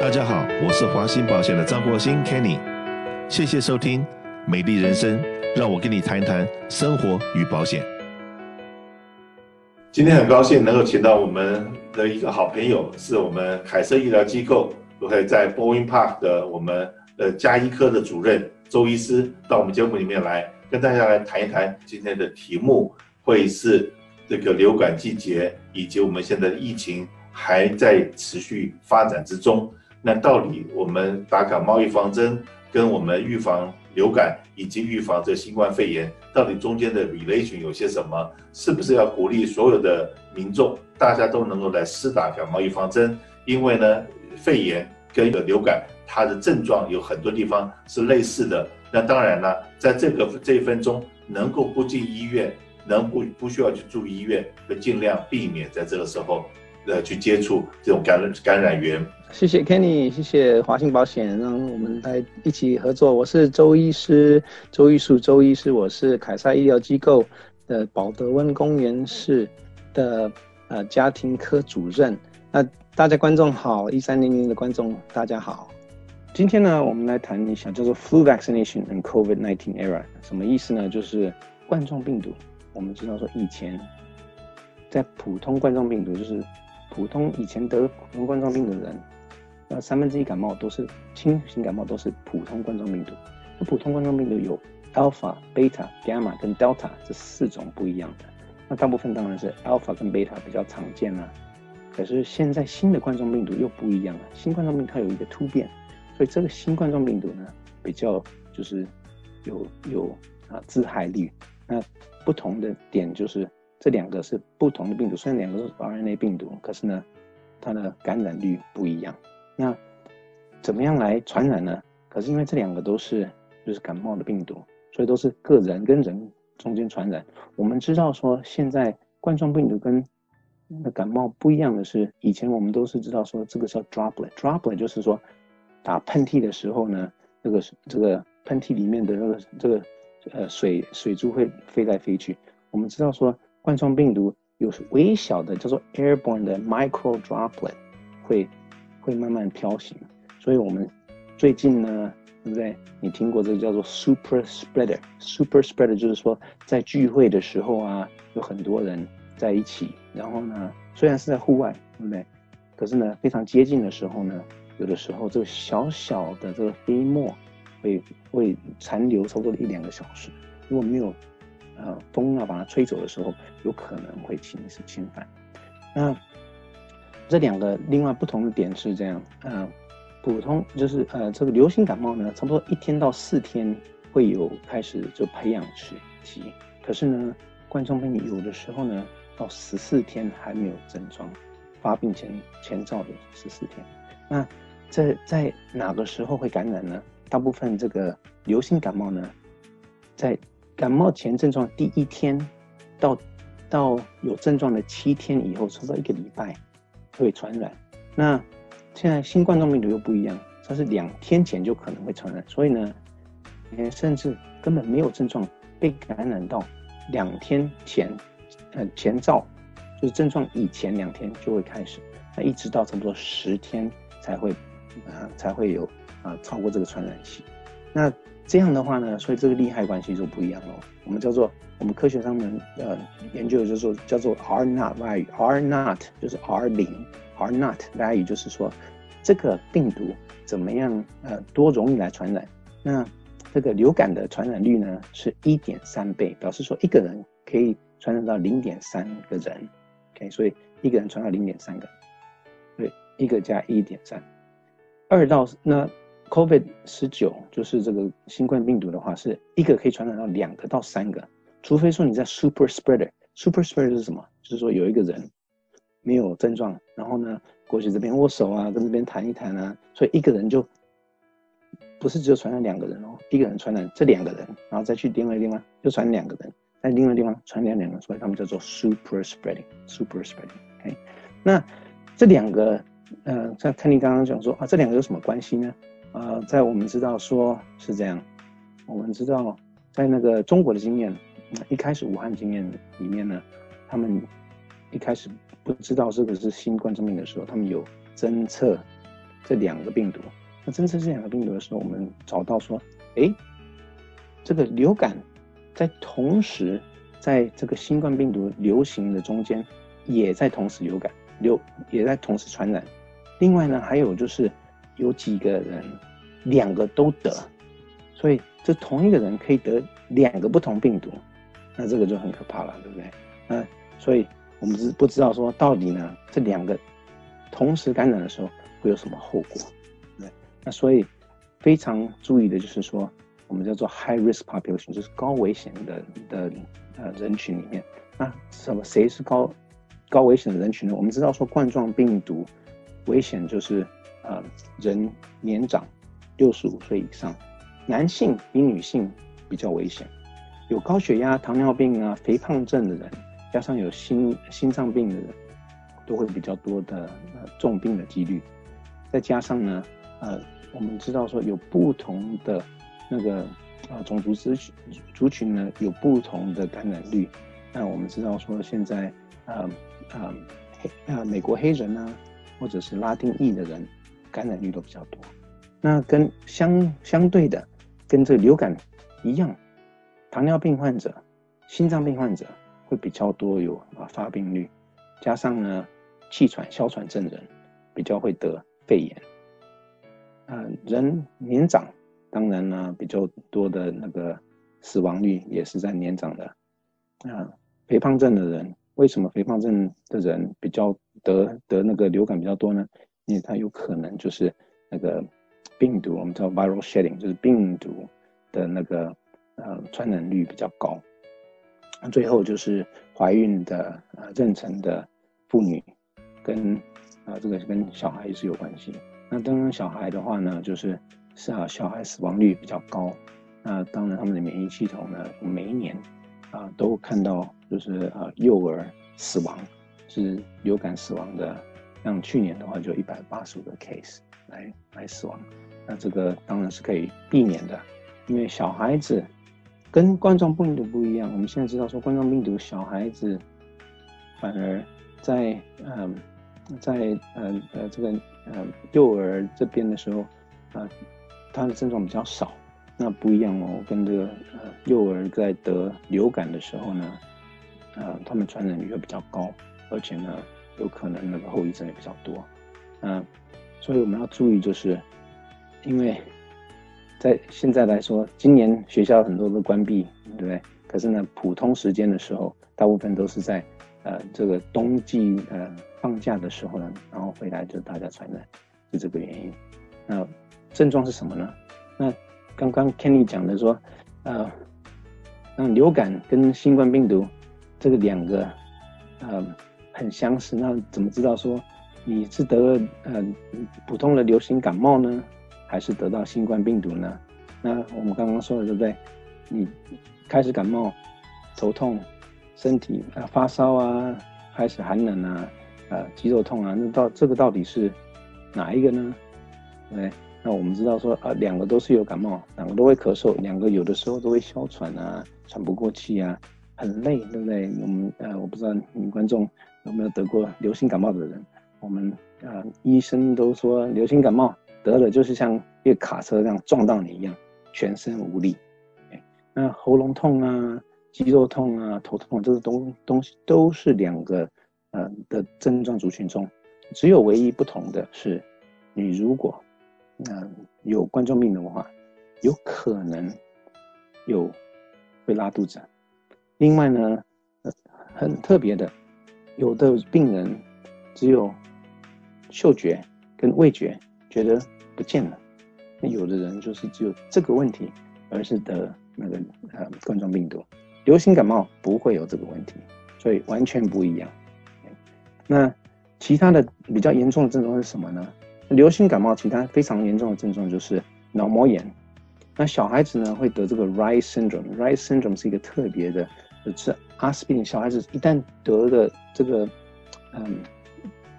大家好，我是华兴保险的张国兴 Kenny，谢谢收听美丽人生，让我跟你谈一谈生活与保险。今天很高兴能够请到我们的一个好朋友，是我们凯瑟医疗机构，还在 Bowin Park 的我们的家医科的主任周医师，到我们节目里面来跟大家来谈一谈今天的题目，会是这个流感季节，以及我们现在疫情还在持续发展之中。那到底我们打感冒预防针，跟我们预防流感以及预防这新冠肺炎，到底中间的 relation 有些什么？是不是要鼓励所有的民众，大家都能够来施打感冒预防针？因为呢，肺炎跟流感它的症状有很多地方是类似的。那当然了，在这个这一分钟能够不进医院，能不不需要去住医院，就尽量避免在这个时候。呃，去接触这种感染感染源。谢谢 Kenny，谢谢华信保险，让我们来一起合作。我是周医师，周玉树周医师，我是凯撒医疗机构的保德温公园市的呃家庭科主任。那大家观众好，一三零零的观众大家好。今天呢，我们来谈一下叫做 Flu Vaccination and COVID-19 Era，什么意思呢？就是冠状病毒。我们知道说以前在普通冠状病毒就是。普通以前得普通冠状病的人，那三分之一感冒都是轻型感冒，都是普通冠状病毒。那普通冠状病毒有 alpha、beta、gamma 跟 delta 这四种不一样的。那大部分当然是 alpha 跟 beta 比较常见啦。可是现在新的冠状病毒又不一样了。新冠状病毒它有一个突变，所以这个新冠状病毒呢比较就是有有啊致害率。那不同的点就是。这两个是不同的病毒，虽然两个都是 RNA 病毒，可是呢，它的感染率不一样。那怎么样来传染呢？可是因为这两个都是就是感冒的病毒，所以都是个人跟人中间传染。我们知道说，现在冠状病毒跟那感冒不一样的是，以前我们都是知道说这个叫 droplet，droplet 就是说打喷嚏的时候呢，这个这个喷嚏里面的那个这个呃水水珠会飞来飞去。我们知道说。冠状病毒有微小的叫做 airborne 的 micro droplet，会会慢慢飘行，所以我们最近呢，对不对？你听过这个叫做 super spreader？super spreader 就是说在聚会的时候啊，有很多人在一起，然后呢，虽然是在户外，对不对？可是呢，非常接近的时候呢，有的时候这个小小的这个飞沫会会残留差不多一两个小时，如果没有。呃，风啊，把它吹走的时候，有可能会侵蚀侵犯。那这两个另外不同的点是这样，呃，普通就是呃，这个流行感冒呢，差不多一天到四天会有开始就培养期，可是呢，冠状病毒有的时候呢，到十四天还没有症状，发病前前兆的十四天。那这在哪个时候会感染呢？大部分这个流行感冒呢，在感冒前症状第一天到到有症状的七天以后，差不多一个礼拜会传染。那现在新冠状病毒又不一样，它是两天前就可能会传染，所以呢，甚至根本没有症状被感染到两天前，呃前兆就是症状以前两天就会开始，那一直到差不多十天才会啊、才会有啊、超过这个传染期，那。这样的话呢，所以这个利害关系就不一样了。我们叫做我们科学上面呃研究的就是说叫做 R not value，R not 就是 R 零，R not value 就是说这个病毒怎么样呃多容易来传染。那这个流感的传染率呢是一点三倍，表示说一个人可以传染到零点三个人，OK，所以一个人传到零点三个，对，一个加一点三，二到那。COVID 十九就是这个新冠病毒的话，是一个可以传染到两个到三个，除非说你在 super spreader。super spreader 是什么？就是说有一个人没有症状，然后呢过去这边握手啊，跟这边谈一谈啊，所以一个人就不是只有传染两个人哦，一个人传染这两个人，然后再去另外一个地方就传两个人，在另外一个地方传两两个人，所以他们叫做 super spreading。super spreading。OK，那这两个呃，像看你刚刚讲说啊，这两个有什么关系呢？呃，在我们知道说是这样，我们知道在那个中国的经验，一开始武汉经验里面呢，他们一开始不知道这个是新冠状病毒的时候，他们有侦测这两个病毒。那侦测这两个病毒的时候，我们找到说，哎，这个流感在同时在这个新冠病毒流行的中间，也在同时流感流，也在同时传染。另外呢，还有就是有几个人两个都得，所以这同一个人可以得两个不同病毒，那这个就很可怕了，对不对？那所以我们是不知道说到底呢，这两个同时感染的时候会有什么后果，对？那所以非常注意的就是说，我们叫做 high risk population，就是高危险的的呃人群里面，那什么谁是高高危险的人群呢？我们知道说冠状病毒。危险就是，呃，人年长，六十五岁以上，男性比女性比较危险，有高血压、糖尿病啊、肥胖症的人，加上有心心脏病的人，都会比较多的呃重病的几率。再加上呢，呃，我们知道说有不同的那个呃种族族群族群呢有不同的感染率。那我们知道说现在呃呃黑呃美国黑人呢。或者是拉丁裔的人，感染率都比较多。那跟相相对的，跟这个流感一样，糖尿病患者、心脏病患者会比较多有啊发病率。加上呢，气喘、哮喘症人比较会得肺炎。啊，人年长，当然呢比较多的那个死亡率也是在年长的。啊，肥胖症的人。为什么肥胖症的人比较得得那个流感比较多呢？因为它有可能就是那个病毒，我们叫 viral shedding，就是病毒的那个呃传染率比较高。那最后就是怀孕的呃妊娠的妇女跟啊、这个跟小孩也是有关系。那当然小孩的话呢，就是是啊小孩死亡率比较高。那当然他们的免疫系统呢，每一年啊、都看到。就是啊，幼儿死亡是流感死亡的，像去年的话就一百八十五个 case 来来死亡，那这个当然是可以避免的，因为小孩子跟冠状病毒不一样，我们现在知道说冠状病毒小孩子反而在嗯在呃呃这个呃幼儿这边的时候啊，他的症状比较少，那不一样哦，跟这个呃幼儿在得流感的时候呢。呃，他们传染率会比较高，而且呢，有可能那个后遗症也比较多。嗯、所以我们要注意，就是因为在现在来说，今年学校很多都关闭，对不对？可是呢，普通时间的时候，大部分都是在呃这个冬季呃放假的时候呢，然后回来就大家传染，是这个原因。那症状是什么呢？那刚刚 Kenny 讲的说，呃，那流感跟新冠病毒。这个两个，呃，很相似。那怎么知道说你是得了呃普通的流行感冒呢，还是得到新冠病毒呢？那我们刚刚说的对不对？你开始感冒，头痛，身体啊发烧啊，开始寒冷啊，呃肌肉痛啊，那到这个到底是哪一个呢？对，那我们知道说啊，两个都是有感冒，两个都会咳嗽，两个有的时候都会哮喘啊，喘不过气啊。很累，对不对？我们呃，我不知道你们观众有没有得过流行感冒的人。我们呃，医生都说流行感冒得了就是像一个卡车这样撞到你一样，全身无力。那喉咙痛啊、肌肉痛啊、头痛，这个东东西都是两个呃的症状族群中，只有唯一不同的是，你如果呃有冠状病毒的话，有可能有会拉肚子。另外呢，很特别的，有的病人只有嗅觉跟味觉觉得不见了，那有的人就是只有这个问题，而是得那个呃冠状病毒。流行感冒不会有这个问题，所以完全不一样。那其他的比较严重的症状是什么呢？流行感冒其他非常严重的症状就是脑膜炎。那小孩子呢会得这个 Reye's syndrome，Reye's syndrome 是一个特别的。就吃阿司匹林，小孩子一旦得了这个，嗯，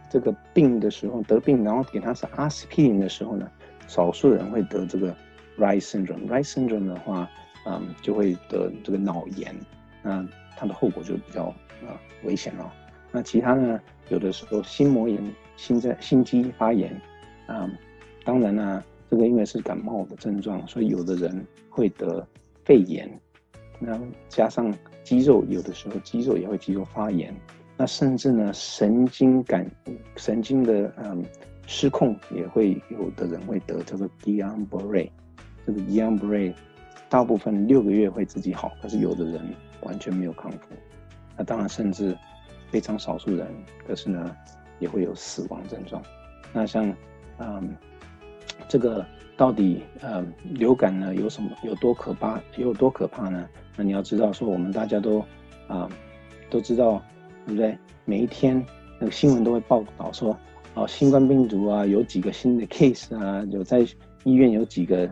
这个病的时候，得病然后给他是阿司匹林的时候呢，少数人会得这个 Rice syndrome。Rice syndrome 的话，嗯，就会得这个脑炎，那它的后果就比较啊危险了。那其他呢，有的时候心膜炎、心在心肌发炎，啊，当然呢、这个因为是感冒的症状，所以有的人会得肺炎，那加上肌肉，有的时候肌肉也会肌肉发炎，那甚至呢神经感神经的嗯失控也会有的人会得这个 Guillain-Barré，这个 g u i l l a m b r 大部分六个月会自己好，可是有的人完全没有康复，那当然甚至非常少数人，可是呢也会有死亡症状，那像。嗯，这个到底呃流感呢有什么有多可怕有多可怕呢？那你要知道说我们大家都啊都知道对不对？每一天那个新闻都会报道说哦新冠病毒啊有几个新的 case 啊，有在医院有几个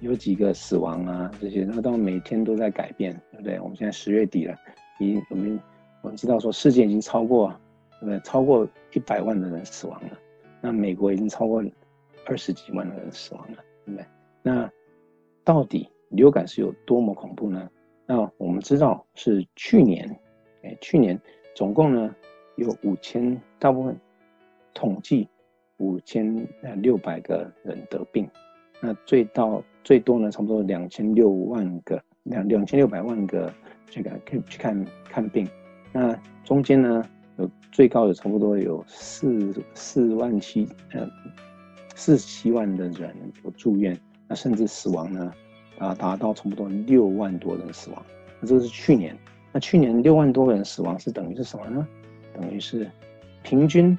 有几个死亡啊这些，那当然每天都在改变，对不对？我们现在十月底了，已我们我们知道说世界已经超过对不对？超过一百万的人死亡了。那美国已经超过二十几万的人死亡了，对不对？那到底流感是有多么恐怖呢？那我们知道是去年，哎，去年总共呢有五千，大部分统计五千呃六百个人得病，那最到最多呢差不多两千六万个两两千六百万个这个可以去看看病，那中间呢？有最高的差不多有四四万七呃四七万的人有住院，那甚至死亡呢啊达到差不多六万多人死亡。那这是去年，那去年六万多个人死亡是等于是什么呢？等于是平均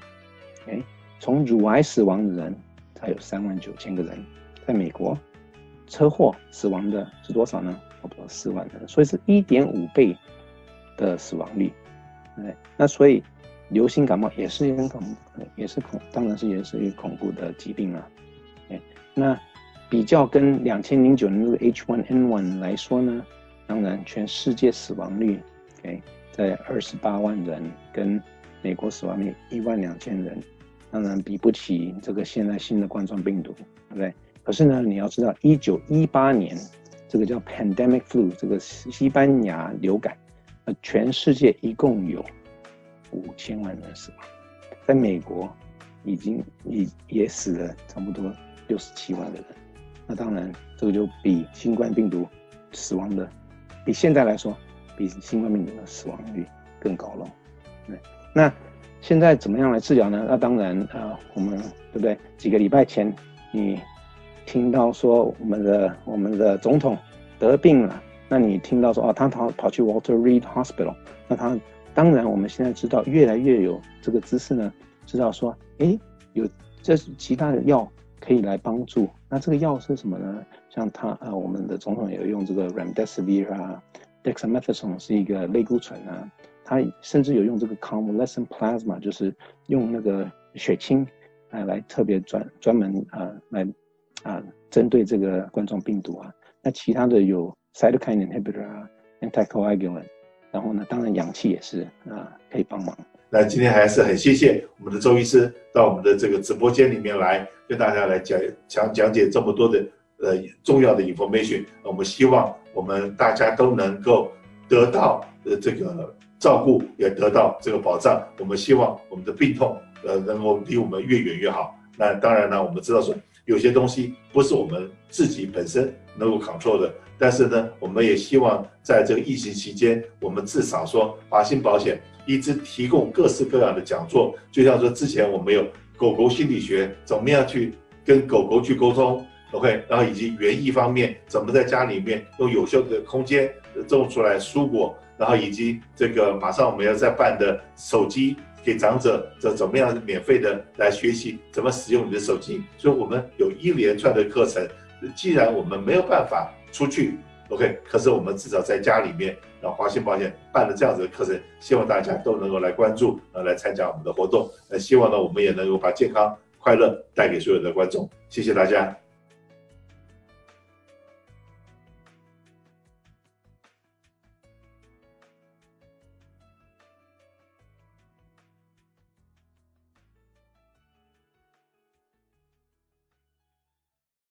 哎从乳癌死亡的人才有三万九千个人，在美国车祸死亡的是多少呢？差不多四万人，所以是一点五倍的死亡率。对，那所以流行感冒也是一个恐，也是恐，当然是也是一个恐怖的疾病啊。哎，那比较跟两千零九年那个 H1N1 来说呢，当然全世界死亡率，OK，在二十八万人，跟美国死亡率一万两千人，当然比不起这个现在新的冠状病毒，对不对？可是呢，你要知道，一九一八年这个叫 Pandemic Flu，这个西班牙流感。呃全世界一共有五千万人死亡，在美国已经也也死了差不多六十七万的人。那当然，这个就比新冠病毒死亡的，比现在来说，比新冠病毒的死亡率更高了。对，那现在怎么样来治疗呢？那当然，呃，我们对不对？几个礼拜前，你听到说我们的我们的总统得病了。那你听到说哦，他跑跑去 Walter Reed Hospital，那他当然我们现在知道越来越有这个知识呢，知道说，诶，有这其他的药可以来帮助。那这个药是什么呢？像他呃，我们的总统有用这个 Remdesivir 啊，Dexamethasone 是一个类固醇啊，他甚至有用这个 Convalescent Plasma，就是用那个血清来来特别专专门啊来啊针对这个冠状病毒啊。那其他的有。Cytokine inhibitor 啊，anticoagulant，然后呢，当然氧气也是啊，可以帮忙。那今天还是很谢谢我们的周医师到我们的这个直播间里面来跟大家来讲讲讲解这么多的呃重要的 information。我们希望我们大家都能够得到呃这个照顾，也得到这个保障。我们希望我们的病痛呃能够离我们越远越好。那当然呢，我们知道说有些东西不是我们自己本身能够 control 的。但是呢，我们也希望在这个疫情期间，我们至少说华信保险一直提供各式各样的讲座，就像说之前我们有狗狗心理学，怎么样去跟狗狗去沟通，OK，然后以及园艺方面，怎么在家里面用有效的空间种出来蔬果，然后以及这个马上我们要再办的手机给长者，这怎么样免费的来学习怎么使用你的手机，所以我们有一连串的课程。既然我们没有办法。出去，OK，可是我们至少在家里面，让华信保险办了这样子的课程，希望大家都能够来关注，呃，来参加我们的活动。那希望呢，我们也能够把健康、快乐带给所有的观众。谢谢大家。